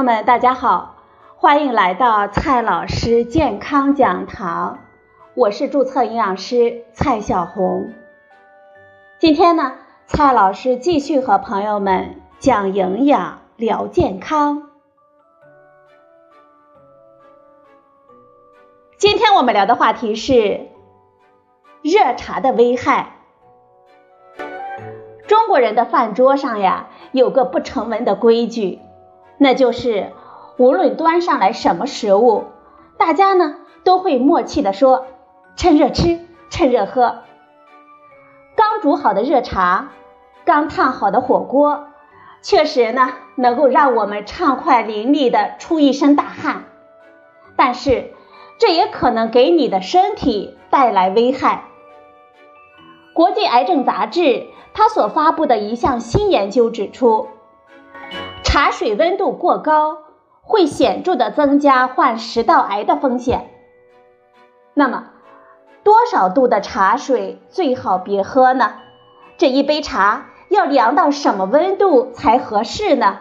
朋友们，大家好，欢迎来到蔡老师健康讲堂，我是注册营养师蔡小红。今天呢，蔡老师继续和朋友们讲营养、聊健康。今天我们聊的话题是热茶的危害。中国人的饭桌上呀，有个不成文的规矩，那就是无论端上来什么食物，大家呢都会默契的说：“趁热吃，趁热喝。”刚煮好的热茶，刚烫好的火锅，确实呢能够让我们畅快淋漓的出一身大汗，但是这也可能给你的身体带来危害。国际癌症杂志它所发布的一项新研究指出，茶水温度过高会显著的增加患食道癌的风险。那么，多少度的茶水最好别喝呢？这一杯茶要凉到什么温度才合适呢？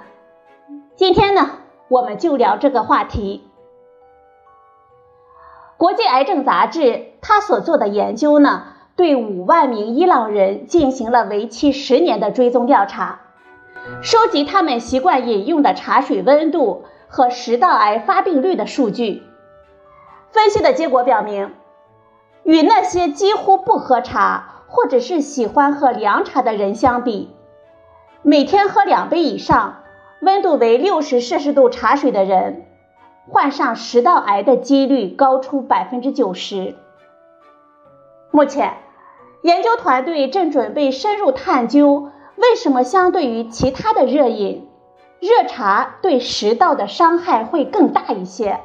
今天呢，我们就聊这个话题。国际癌症杂志它所做的研究呢，对五万名伊朗人进行了为期十年的追踪调查，收集他们习惯饮用的茶水温度和食道癌发病率的数据。分析的结果表明。与那些几乎不喝茶或者是喜欢喝凉茶的人相比，每天喝两杯以上、温度为六十摄氏度茶水的人，患上食道癌的几率高出百分之九十。目前，研究团队正准备深入探究，为什么相对于其他的热饮，热茶对食道的伤害会更大一些，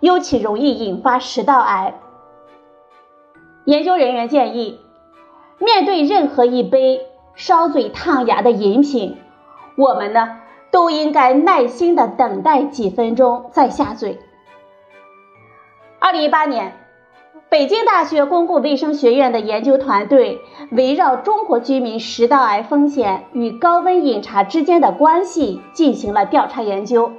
尤其容易引发食道癌。研究人员建议，面对任何一杯烧嘴烫牙的饮品，我们呢都应该耐心的等待几分钟再下嘴。二零一八年，北京大学公共卫生学院的研究团队围绕中国居民食道癌风险与高温饮茶之间的关系进行了调查研究。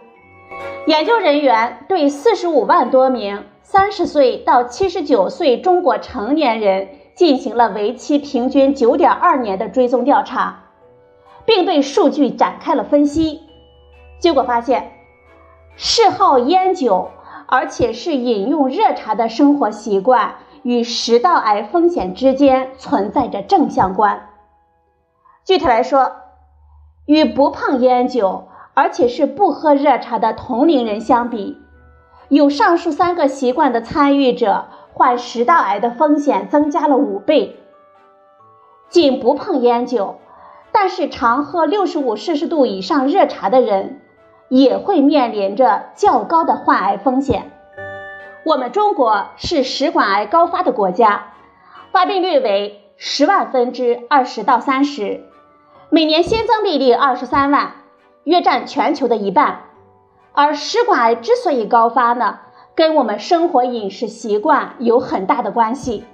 研究人员对四十五万多名。三十岁到七十九岁中国成年人进行了为期平均九点二年的追踪调查，并对数据展开了分析。结果发现，嗜好烟酒而且是饮用热茶的生活习惯与食道癌风险之间存在着正相关。具体来说，与不碰烟酒而且是不喝热茶的同龄人相比。有上述三个习惯的参与者，患食道癌的风险增加了五倍。仅不碰烟酒，但是常喝六十五摄氏度以上热茶的人，也会面临着较高的患癌风险。我们中国是食管癌高发的国家，发病率为十万分之二十到三十，每年新增病例二十三万，约占全球的一半。而食管癌之所以高发呢，跟我们生活饮食习惯有很大的关系。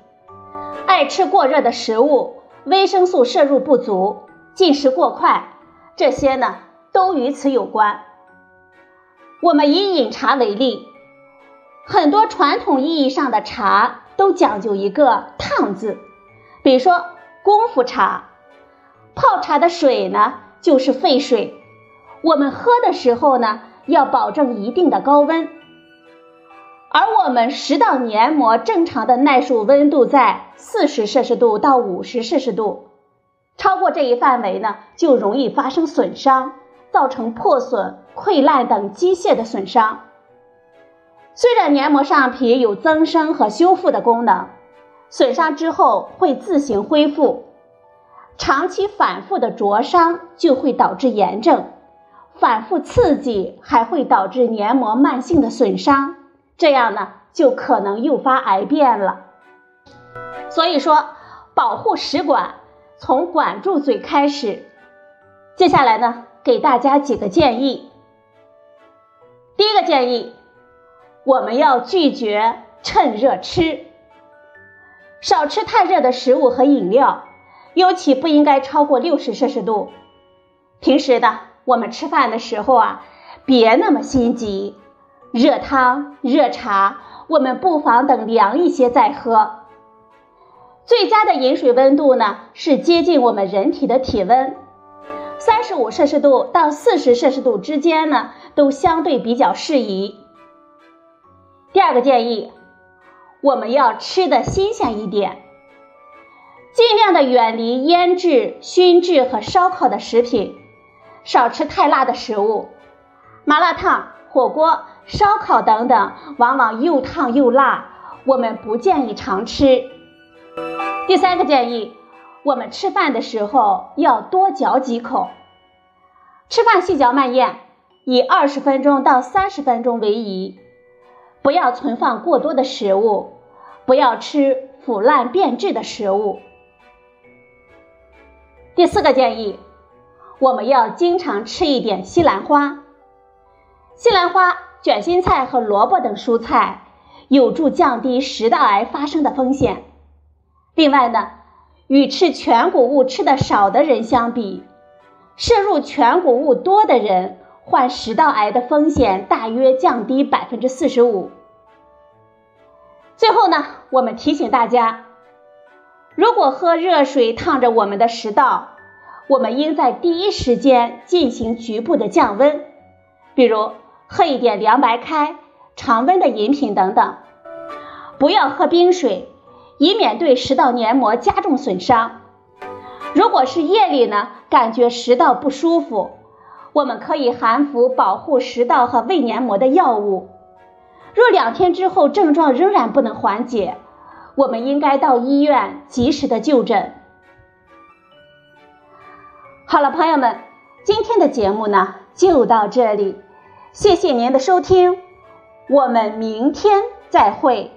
爱吃过热的食物，维生素摄入不足，进食过快，这些呢都与此有关。我们以饮茶为例，很多传统意义上的茶都讲究一个“烫”字，比如说功夫茶，泡茶的水呢就是沸水，我们喝的时候呢。要保证一定的高温，而我们食道黏膜正常的耐受温度在四十摄氏度到五十摄氏度，超过这一范围呢，就容易发生损伤，造成破损、溃烂等机械的损伤。虽然黏膜上皮有增生和修复的功能，损伤之后会自行恢复，长期反复的灼伤就会导致炎症。反复刺激还会导致黏膜慢性的损伤，这样呢就可能诱发癌变了。所以说，保护食管从管住嘴开始。接下来呢，给大家几个建议。第一个建议，我们要拒绝趁热吃，少吃太热的食物和饮料，尤其不应该超过六十摄氏度。平时的。我们吃饭的时候啊，别那么心急。热汤、热茶，我们不妨等凉一些再喝。最佳的饮水温度呢，是接近我们人体的体温，三十五摄氏度到四十摄氏度之间呢，都相对比较适宜。第二个建议，我们要吃的新鲜一点，尽量的远离腌制、熏制和烧烤的食品，少吃太辣的食物，麻辣烫、火锅。烧烤等等，往往又烫又辣，我们不建议常吃。第三个建议，我们吃饭的时候要多嚼几口，吃饭细嚼慢咽，以二十分钟到三十分钟为宜，不要存放过多的食物，不要吃腐烂变质的食物。第四个建议，我们要经常吃一点西兰花，西兰花。卷心菜和萝卜等蔬菜有助降低食道癌发生的风险。另外呢，与吃全谷物吃的少的人相比，摄入全谷物多的人患食道癌的风险大约降低百分之四十五。最后呢，我们提醒大家，如果喝热水烫着我们的食道，我们应在第一时间进行局部的降温，比如。喝一点凉白开、常温的饮品等等，不要喝冰水，以免对食道黏膜加重损伤。如果是夜里呢，感觉食道不舒服，我们可以含服保护食道和胃黏膜的药物。若两天之后症状仍然不能缓解，我们应该到医院及时的就诊。好了，朋友们，今天的节目呢就到这里。谢谢您的收听，我们明天再会。